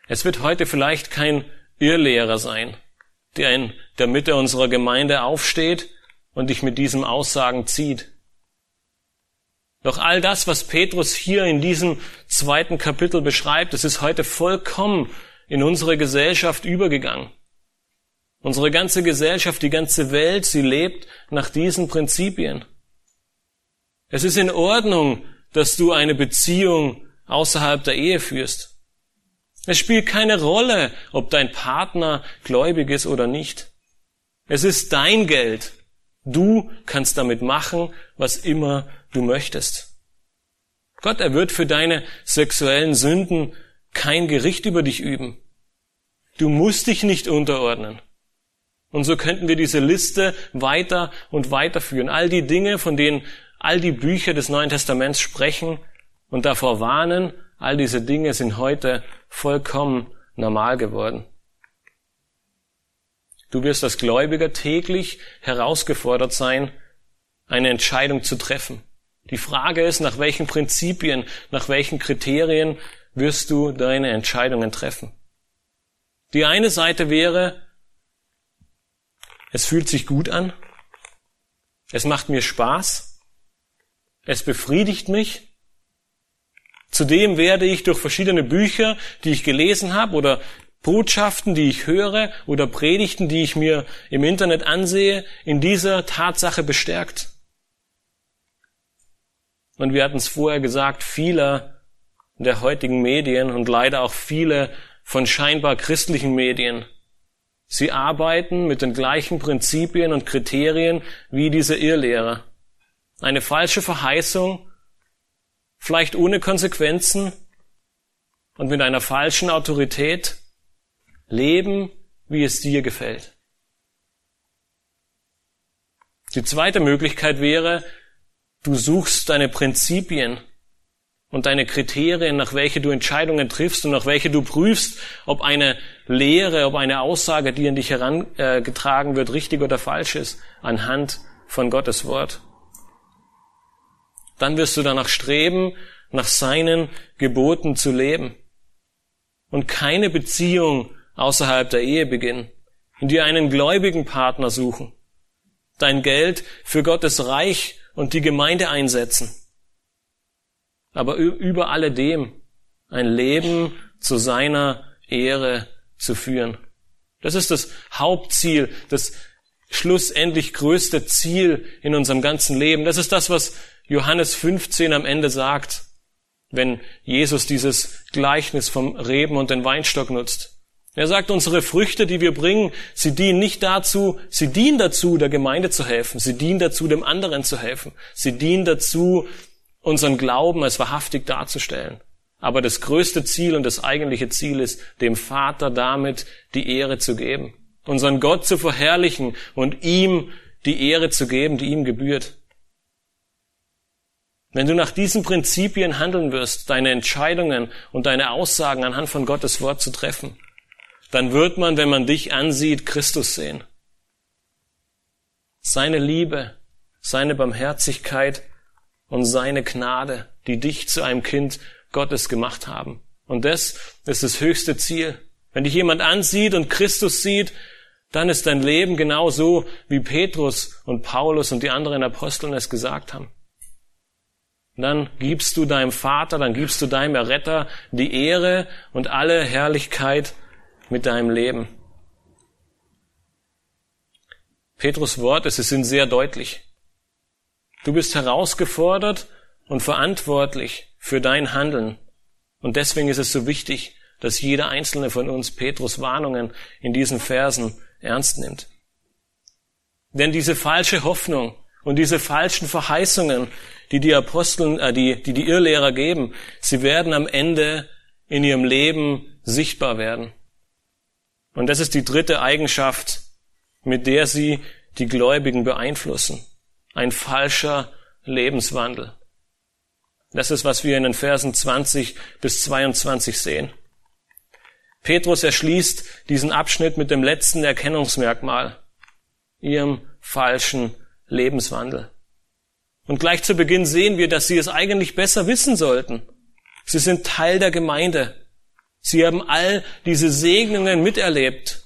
Es wird heute vielleicht kein Irrlehrer sein, der in der Mitte unserer Gemeinde aufsteht und dich mit diesem Aussagen zieht. Doch all das, was Petrus hier in diesem zweiten Kapitel beschreibt, es ist heute vollkommen in unsere Gesellschaft übergegangen. Unsere ganze Gesellschaft, die ganze Welt, sie lebt nach diesen Prinzipien. Es ist in Ordnung, dass du eine Beziehung außerhalb der Ehe führst. Es spielt keine Rolle, ob dein Partner gläubig ist oder nicht. Es ist dein Geld. Du kannst damit machen, was immer du möchtest. Gott, er wird für deine sexuellen Sünden kein Gericht über dich üben. Du musst dich nicht unterordnen. Und so könnten wir diese Liste weiter und weiter führen. All die Dinge, von denen all die Bücher des Neuen Testaments sprechen und davor warnen, all diese Dinge sind heute vollkommen normal geworden. Du wirst als Gläubiger täglich herausgefordert sein, eine Entscheidung zu treffen. Die Frage ist, nach welchen Prinzipien, nach welchen Kriterien wirst du deine Entscheidungen treffen. Die eine Seite wäre, es fühlt sich gut an, es macht mir Spaß, es befriedigt mich, Zudem werde ich durch verschiedene Bücher, die ich gelesen habe oder Botschaften, die ich höre oder Predigten, die ich mir im Internet ansehe, in dieser Tatsache bestärkt. Und wir hatten es vorher gesagt, viele der heutigen Medien und leider auch viele von scheinbar christlichen Medien, sie arbeiten mit den gleichen Prinzipien und Kriterien wie diese Irrlehrer. Eine falsche Verheißung vielleicht ohne Konsequenzen und mit einer falschen Autorität leben, wie es dir gefällt. Die zweite Möglichkeit wäre, du suchst deine Prinzipien und deine Kriterien, nach welche du Entscheidungen triffst und nach welche du prüfst, ob eine Lehre, ob eine Aussage, die an dich herangetragen wird, richtig oder falsch ist, anhand von Gottes Wort dann wirst du danach streben, nach seinen Geboten zu leben. und keine Beziehung außerhalb der Ehe beginnen, in dir einen gläubigen Partner suchen, dein Geld für Gottes Reich und die Gemeinde einsetzen, aber über alledem ein Leben zu seiner Ehre zu führen. Das ist das Hauptziel, das schlussendlich größte Ziel in unserem ganzen Leben. Das ist das, was Johannes 15 am Ende sagt, wenn Jesus dieses Gleichnis vom Reben und den Weinstock nutzt. Er sagt, unsere Früchte, die wir bringen, sie dienen nicht dazu, sie dienen dazu, der Gemeinde zu helfen, sie dienen dazu, dem anderen zu helfen, sie dienen dazu, unseren Glauben als wahrhaftig darzustellen. Aber das größte Ziel und das eigentliche Ziel ist, dem Vater damit die Ehre zu geben, unseren Gott zu verherrlichen und ihm die Ehre zu geben, die ihm gebührt. Wenn du nach diesen Prinzipien handeln wirst, deine Entscheidungen und deine Aussagen anhand von Gottes Wort zu treffen, dann wird man, wenn man dich ansieht, Christus sehen. Seine Liebe, seine Barmherzigkeit und seine Gnade, die dich zu einem Kind Gottes gemacht haben. Und das ist das höchste Ziel. Wenn dich jemand ansieht und Christus sieht, dann ist dein Leben genau so, wie Petrus und Paulus und die anderen Aposteln es gesagt haben. Dann gibst du deinem Vater, dann gibst du deinem Erretter die Ehre und alle Herrlichkeit mit deinem Leben. Petrus Worte, sie sind sehr deutlich. Du bist herausgefordert und verantwortlich für dein Handeln. Und deswegen ist es so wichtig, dass jeder einzelne von uns Petrus Warnungen in diesen Versen ernst nimmt. Denn diese falsche Hoffnung und diese falschen Verheißungen, die die Aposteln, äh, die, die die Irrlehrer geben, sie werden am Ende in ihrem Leben sichtbar werden. Und das ist die dritte Eigenschaft, mit der sie die Gläubigen beeinflussen. Ein falscher Lebenswandel. Das ist, was wir in den Versen 20 bis 22 sehen. Petrus erschließt diesen Abschnitt mit dem letzten Erkennungsmerkmal, ihrem falschen Lebenswandel. Und gleich zu Beginn sehen wir, dass sie es eigentlich besser wissen sollten. Sie sind Teil der Gemeinde. Sie haben all diese Segnungen miterlebt.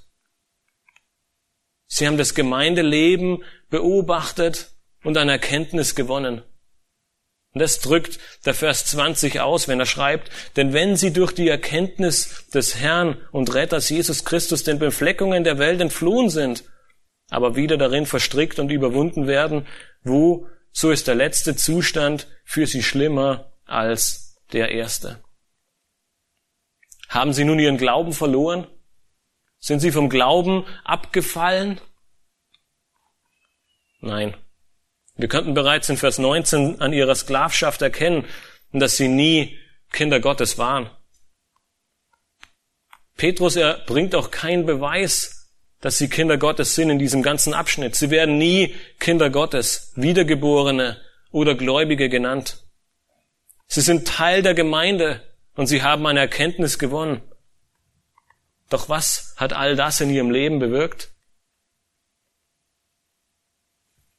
Sie haben das Gemeindeleben beobachtet und an Erkenntnis gewonnen. Und das drückt der Vers 20 aus, wenn er schreibt, denn wenn sie durch die Erkenntnis des Herrn und Retters Jesus Christus den Befleckungen der Welt entflohen sind, aber wieder darin verstrickt und überwunden werden, wo, so ist der letzte Zustand für sie schlimmer als der erste. Haben sie nun ihren Glauben verloren? Sind sie vom Glauben abgefallen? Nein. Wir könnten bereits in Vers 19 an ihrer Sklavschaft erkennen, dass sie nie Kinder Gottes waren. Petrus, er bringt auch keinen Beweis, dass sie Kinder Gottes sind in diesem ganzen Abschnitt. Sie werden nie Kinder Gottes, Wiedergeborene oder Gläubige genannt. Sie sind Teil der Gemeinde und sie haben eine Erkenntnis gewonnen. Doch was hat all das in ihrem Leben bewirkt?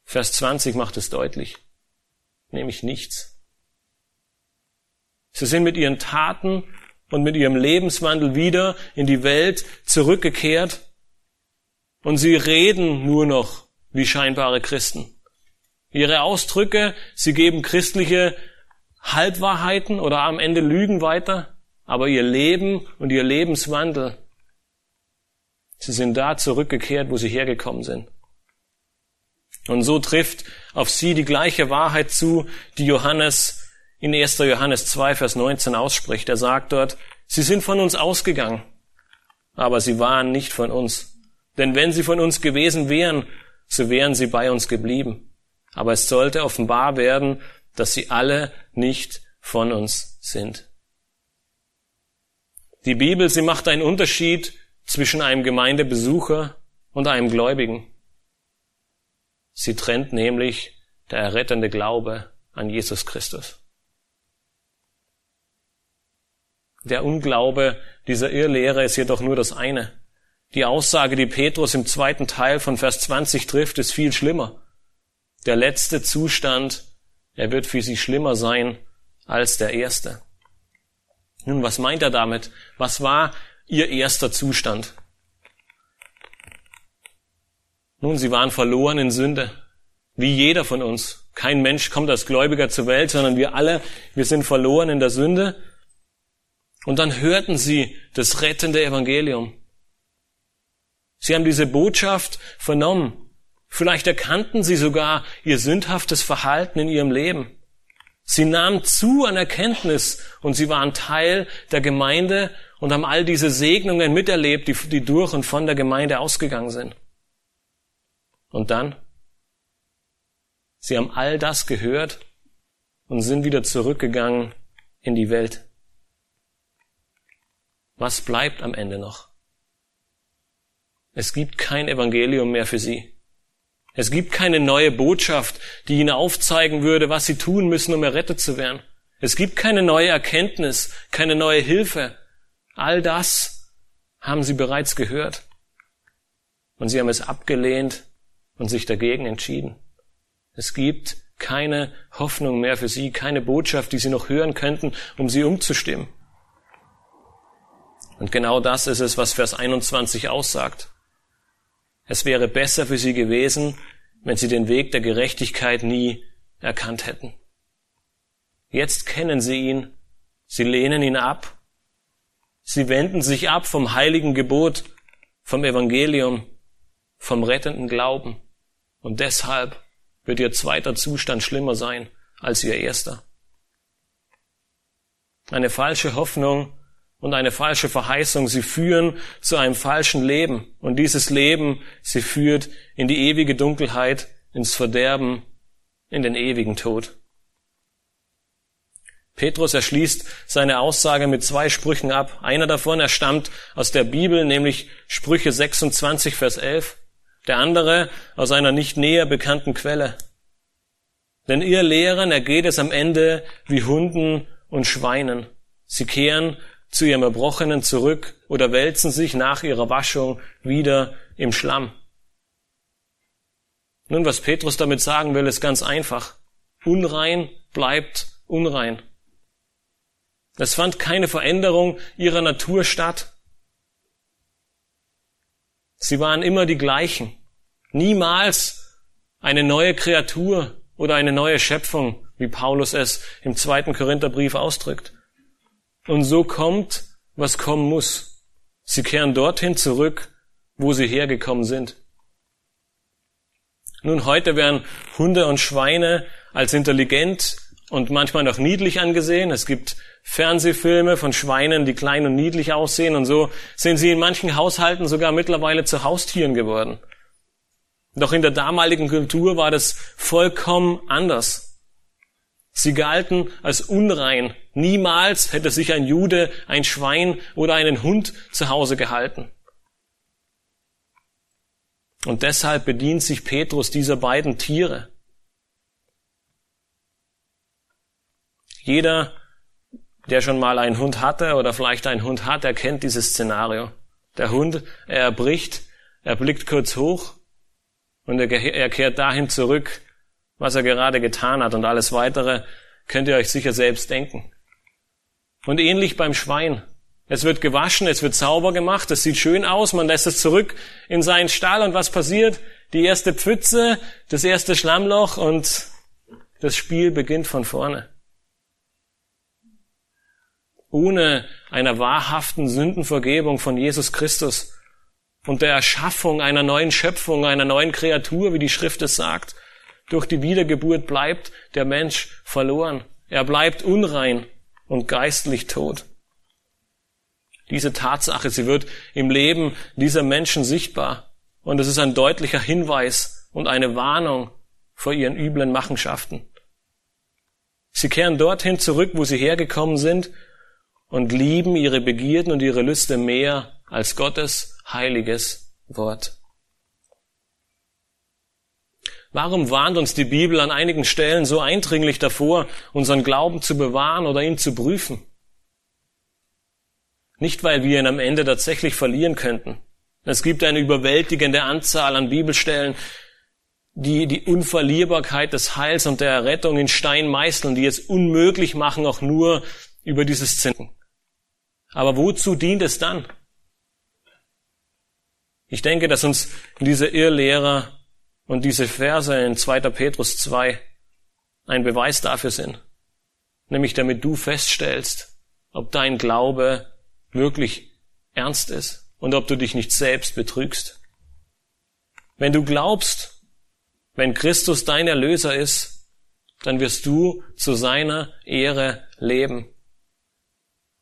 Vers 20 macht es deutlich, nämlich nichts. Sie sind mit ihren Taten und mit ihrem Lebenswandel wieder in die Welt zurückgekehrt und sie reden nur noch wie scheinbare Christen. Ihre Ausdrücke, sie geben christliche Halbwahrheiten oder am Ende Lügen weiter, aber ihr Leben und ihr Lebenswandel, sie sind da zurückgekehrt, wo sie hergekommen sind. Und so trifft auf sie die gleiche Wahrheit zu, die Johannes in 1. Johannes 2, Vers 19 ausspricht. Er sagt dort, sie sind von uns ausgegangen, aber sie waren nicht von uns. Denn wenn sie von uns gewesen wären, so wären sie bei uns geblieben. Aber es sollte offenbar werden, dass sie alle nicht von uns sind. Die Bibel, sie macht einen Unterschied zwischen einem Gemeindebesucher und einem Gläubigen. Sie trennt nämlich der errettende Glaube an Jesus Christus. Der Unglaube dieser Irrlehre ist jedoch nur das eine. Die Aussage, die Petrus im zweiten Teil von Vers 20 trifft, ist viel schlimmer. Der letzte Zustand, er wird für sie schlimmer sein als der erste. Nun, was meint er damit? Was war ihr erster Zustand? Nun, sie waren verloren in Sünde, wie jeder von uns. Kein Mensch kommt als Gläubiger zur Welt, sondern wir alle, wir sind verloren in der Sünde. Und dann hörten sie das rettende Evangelium. Sie haben diese Botschaft vernommen. Vielleicht erkannten sie sogar ihr sündhaftes Verhalten in ihrem Leben. Sie nahmen zu an Erkenntnis und sie waren Teil der Gemeinde und haben all diese Segnungen miterlebt, die, die durch und von der Gemeinde ausgegangen sind. Und dann? Sie haben all das gehört und sind wieder zurückgegangen in die Welt. Was bleibt am Ende noch? Es gibt kein Evangelium mehr für sie. Es gibt keine neue Botschaft, die ihnen aufzeigen würde, was sie tun müssen, um errettet zu werden. Es gibt keine neue Erkenntnis, keine neue Hilfe. All das haben sie bereits gehört. Und sie haben es abgelehnt und sich dagegen entschieden. Es gibt keine Hoffnung mehr für sie, keine Botschaft, die sie noch hören könnten, um sie umzustimmen. Und genau das ist es, was Vers 21 aussagt. Es wäre besser für sie gewesen, wenn sie den Weg der Gerechtigkeit nie erkannt hätten. Jetzt kennen sie ihn, sie lehnen ihn ab, sie wenden sich ab vom heiligen Gebot, vom Evangelium, vom rettenden Glauben. Und deshalb wird ihr zweiter Zustand schlimmer sein als ihr erster. Eine falsche Hoffnung und eine falsche Verheißung. Sie führen zu einem falschen Leben. Und dieses Leben, sie führt in die ewige Dunkelheit, ins Verderben, in den ewigen Tod. Petrus erschließt seine Aussage mit zwei Sprüchen ab. Einer davon, er stammt aus der Bibel, nämlich Sprüche 26, Vers 11. Der andere aus einer nicht näher bekannten Quelle. Denn ihr Lehrern ergeht es am Ende wie Hunden und Schweinen. Sie kehren zu ihrem Erbrochenen zurück oder wälzen sich nach ihrer Waschung wieder im Schlamm. Nun, was Petrus damit sagen will, ist ganz einfach. Unrein bleibt unrein. Es fand keine Veränderung ihrer Natur statt. Sie waren immer die gleichen. Niemals eine neue Kreatur oder eine neue Schöpfung, wie Paulus es im zweiten Korintherbrief ausdrückt. Und so kommt, was kommen muss. Sie kehren dorthin zurück, wo sie hergekommen sind. Nun, heute werden Hunde und Schweine als intelligent und manchmal noch niedlich angesehen. Es gibt Fernsehfilme von Schweinen, die klein und niedlich aussehen und so sind sie in manchen Haushalten sogar mittlerweile zu Haustieren geworden. Doch in der damaligen Kultur war das vollkommen anders. Sie galten als unrein. Niemals hätte sich ein Jude ein Schwein oder einen Hund zu Hause gehalten. Und deshalb bedient sich Petrus dieser beiden Tiere. Jeder, der schon mal einen Hund hatte oder vielleicht einen Hund hat, erkennt dieses Szenario. Der Hund, er erbricht, er blickt kurz hoch und er kehrt dahin zurück, was er gerade getan hat und alles weitere könnt ihr euch sicher selbst denken. Und ähnlich beim Schwein. Es wird gewaschen, es wird sauber gemacht, es sieht schön aus, man lässt es zurück in seinen Stall und was passiert? Die erste Pfütze, das erste Schlammloch und das Spiel beginnt von vorne. Ohne einer wahrhaften Sündenvergebung von Jesus Christus und der Erschaffung einer neuen Schöpfung, einer neuen Kreatur, wie die Schrift es sagt, durch die Wiedergeburt bleibt der Mensch verloren. Er bleibt unrein und geistlich tot. Diese Tatsache, sie wird im Leben dieser Menschen sichtbar. Und es ist ein deutlicher Hinweis und eine Warnung vor ihren üblen Machenschaften. Sie kehren dorthin zurück, wo sie hergekommen sind und lieben ihre Begierden und ihre Lüste mehr als Gottes heiliges Wort. Warum warnt uns die Bibel an einigen Stellen so eindringlich davor, unseren Glauben zu bewahren oder ihn zu prüfen? Nicht, weil wir ihn am Ende tatsächlich verlieren könnten. Es gibt eine überwältigende Anzahl an Bibelstellen, die die Unverlierbarkeit des Heils und der Errettung in Stein meißeln, die es unmöglich machen, auch nur über dieses Sinn. Aber wozu dient es dann? Ich denke, dass uns diese Irrlehrer und diese Verse in 2. Petrus 2 ein Beweis dafür sind. Nämlich damit du feststellst, ob dein Glaube wirklich ernst ist und ob du dich nicht selbst betrügst. Wenn du glaubst, wenn Christus dein Erlöser ist, dann wirst du zu seiner Ehre leben.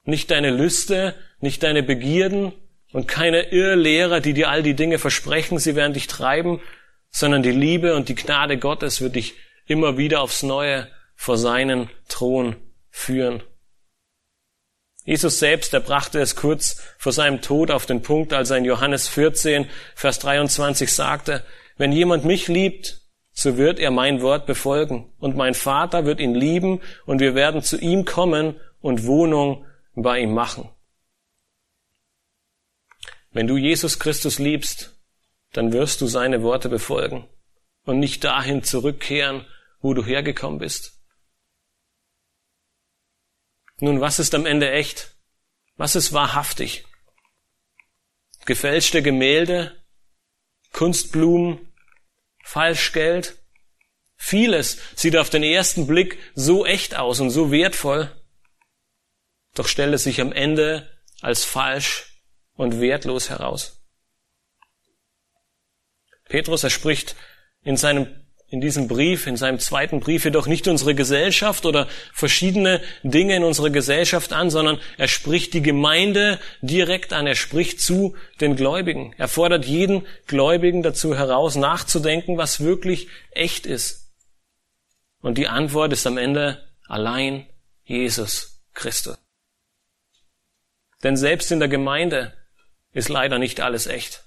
Nicht deine Lüste, nicht deine Begierden und keine Irrlehrer, die dir all die Dinge versprechen, sie werden dich treiben, sondern die Liebe und die Gnade Gottes wird dich immer wieder aufs Neue vor seinen Thron führen. Jesus selbst, er brachte es kurz vor seinem Tod auf den Punkt, als er in Johannes 14, Vers 23 sagte, wenn jemand mich liebt, so wird er mein Wort befolgen, und mein Vater wird ihn lieben, und wir werden zu ihm kommen und Wohnung bei ihm machen. Wenn du Jesus Christus liebst, dann wirst du seine Worte befolgen und nicht dahin zurückkehren, wo du hergekommen bist. Nun, was ist am Ende echt? Was ist wahrhaftig? Gefälschte Gemälde, Kunstblumen, Falschgeld? Vieles sieht auf den ersten Blick so echt aus und so wertvoll, doch stellt es sich am Ende als falsch und wertlos heraus. Petrus, er spricht in seinem in diesem Brief, in seinem zweiten Brief jedoch nicht unsere Gesellschaft oder verschiedene Dinge in unserer Gesellschaft an, sondern er spricht die Gemeinde direkt an. Er spricht zu den Gläubigen. Er fordert jeden Gläubigen dazu heraus, nachzudenken, was wirklich echt ist. Und die Antwort ist am Ende allein Jesus Christus. Denn selbst in der Gemeinde ist leider nicht alles echt.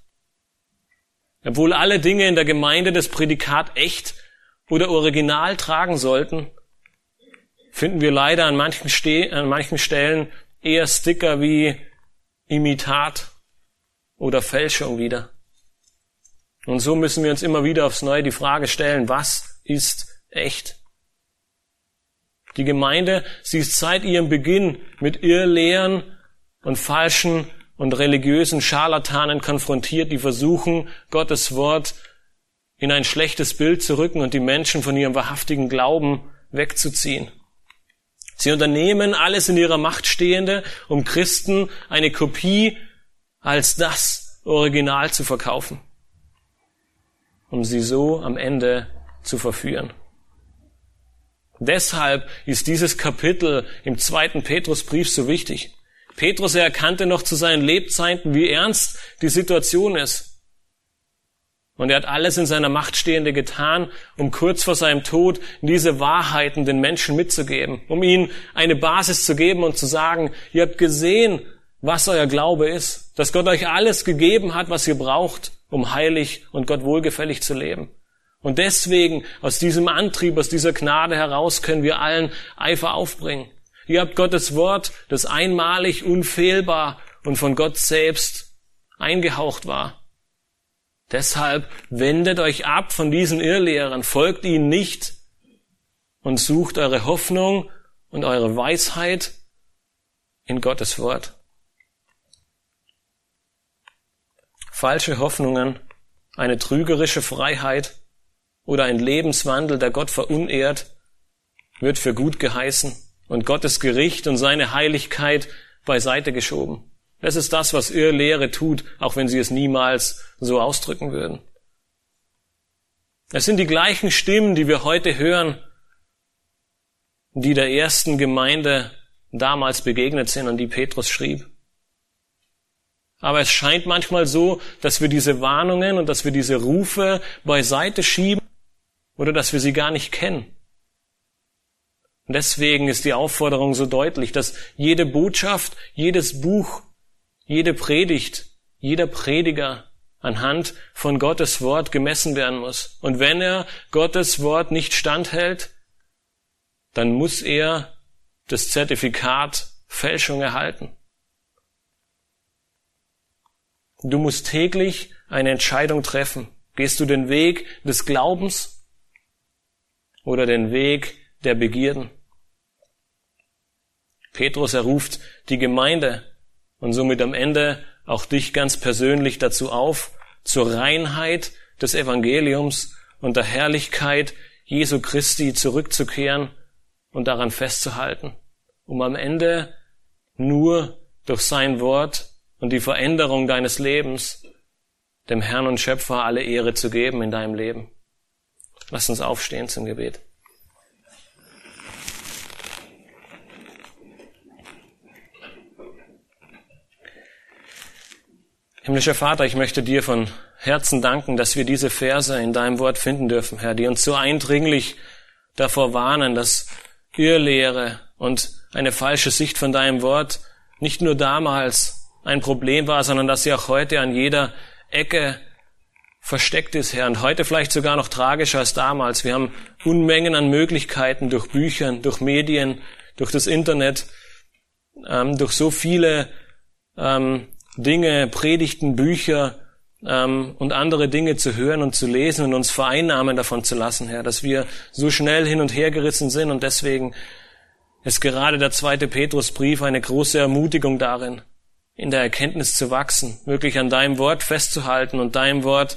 Obwohl alle Dinge in der Gemeinde das Prädikat echt oder original tragen sollten, finden wir leider an manchen, Ste an manchen Stellen eher Sticker wie Imitat oder Fälschung wieder. Und so müssen wir uns immer wieder aufs Neue die Frage stellen, was ist echt? Die Gemeinde, sie ist seit ihrem Beginn mit Irrlehren und falschen und religiösen Scharlatanen konfrontiert, die versuchen, Gottes Wort in ein schlechtes Bild zu rücken und die Menschen von ihrem wahrhaftigen Glauben wegzuziehen. Sie unternehmen alles in ihrer Macht Stehende, um Christen eine Kopie als das Original zu verkaufen, um sie so am Ende zu verführen. Deshalb ist dieses Kapitel im zweiten Petrusbrief so wichtig. Petrus erkannte noch zu seinen Lebzeiten, wie ernst die Situation ist. Und er hat alles in seiner Macht Stehende getan, um kurz vor seinem Tod diese Wahrheiten den Menschen mitzugeben, um ihnen eine Basis zu geben und zu sagen, ihr habt gesehen, was euer Glaube ist, dass Gott euch alles gegeben hat, was ihr braucht, um heilig und Gott wohlgefällig zu leben. Und deswegen, aus diesem Antrieb, aus dieser Gnade heraus, können wir allen Eifer aufbringen. Ihr habt Gottes Wort, das einmalig, unfehlbar und von Gott selbst eingehaucht war. Deshalb wendet euch ab von diesen Irrlehrern, folgt ihnen nicht und sucht eure Hoffnung und eure Weisheit in Gottes Wort. Falsche Hoffnungen, eine trügerische Freiheit oder ein Lebenswandel, der Gott verunehrt, wird für gut geheißen und Gottes Gericht und seine Heiligkeit beiseite geschoben. Das ist das, was Irrlehre tut, auch wenn sie es niemals so ausdrücken würden. Es sind die gleichen Stimmen, die wir heute hören, die der ersten Gemeinde damals begegnet sind und die Petrus schrieb. Aber es scheint manchmal so, dass wir diese Warnungen und dass wir diese Rufe beiseite schieben oder dass wir sie gar nicht kennen. Und deswegen ist die Aufforderung so deutlich, dass jede Botschaft, jedes Buch, jede Predigt, jeder Prediger anhand von Gottes Wort gemessen werden muss. Und wenn er Gottes Wort nicht standhält, dann muss er das Zertifikat Fälschung erhalten. Du musst täglich eine Entscheidung treffen. Gehst du den Weg des Glaubens oder den Weg der Begierden? Petrus, er ruft die Gemeinde und somit am Ende auch dich ganz persönlich dazu auf, zur Reinheit des Evangeliums und der Herrlichkeit Jesu Christi zurückzukehren und daran festzuhalten, um am Ende nur durch sein Wort und die Veränderung deines Lebens dem Herrn und Schöpfer alle Ehre zu geben in deinem Leben. Lass uns aufstehen zum Gebet. Himmlischer Vater, ich möchte dir von Herzen danken, dass wir diese Verse in deinem Wort finden dürfen, Herr, die uns so eindringlich davor warnen, dass Irrlehre und eine falsche Sicht von deinem Wort nicht nur damals ein Problem war, sondern dass sie auch heute an jeder Ecke versteckt ist, Herr, und heute vielleicht sogar noch tragischer als damals. Wir haben Unmengen an Möglichkeiten durch Büchern, durch Medien, durch das Internet, ähm, durch so viele ähm, Dinge, Predigten, Bücher ähm, und andere Dinge zu hören und zu lesen und uns vereinnahmen davon zu lassen, Herr, dass wir so schnell hin und her gerissen sind und deswegen ist gerade der zweite Petrusbrief eine große Ermutigung darin, in der Erkenntnis zu wachsen, wirklich an deinem Wort festzuhalten und deinem Wort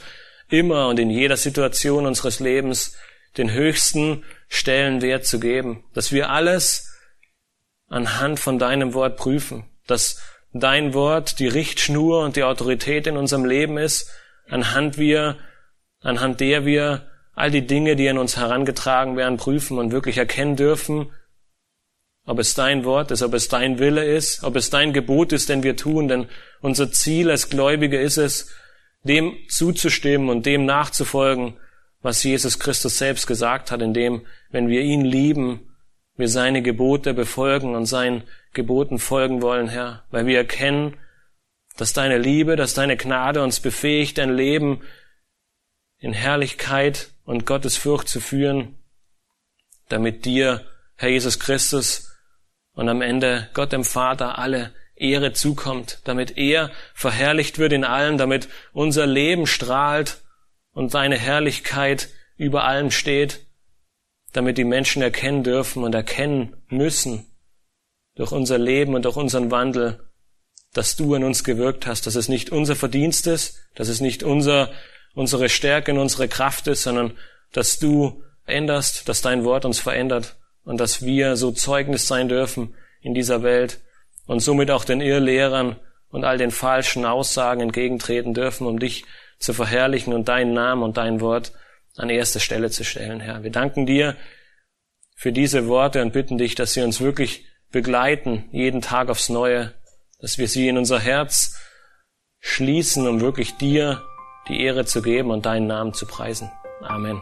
immer und in jeder Situation unseres Lebens den höchsten Stellenwert zu geben, dass wir alles anhand von deinem Wort prüfen, dass dein Wort die Richtschnur und die Autorität in unserem Leben ist, anhand wir, anhand der wir all die Dinge, die in uns herangetragen werden, prüfen und wirklich erkennen dürfen, ob es dein Wort ist, ob es dein Wille ist, ob es dein Gebot ist, den wir tun, denn unser Ziel als Gläubige ist es, dem zuzustimmen und dem nachzufolgen, was Jesus Christus selbst gesagt hat, indem, wenn wir ihn lieben, wir seine Gebote befolgen und seinen Geboten folgen wollen, Herr, weil wir erkennen, dass deine Liebe, dass deine Gnade uns befähigt, ein Leben in Herrlichkeit und Gottes Furcht zu führen, damit dir, Herr Jesus Christus, und am Ende Gott dem Vater alle Ehre zukommt, damit er verherrlicht wird in allem, damit unser Leben strahlt und seine Herrlichkeit über allem steht damit die Menschen erkennen dürfen und erkennen müssen durch unser Leben und durch unseren Wandel, dass du in uns gewirkt hast, dass es nicht unser Verdienst ist, dass es nicht unser, unsere Stärke und unsere Kraft ist, sondern dass du änderst, dass dein Wort uns verändert und dass wir so Zeugnis sein dürfen in dieser Welt und somit auch den Irrlehrern und all den falschen Aussagen entgegentreten dürfen, um dich zu verherrlichen und deinen Namen und dein Wort an erste Stelle zu stellen, Herr. Wir danken dir für diese Worte und bitten dich, dass sie uns wirklich begleiten, jeden Tag aufs Neue, dass wir sie in unser Herz schließen, um wirklich dir die Ehre zu geben und deinen Namen zu preisen. Amen.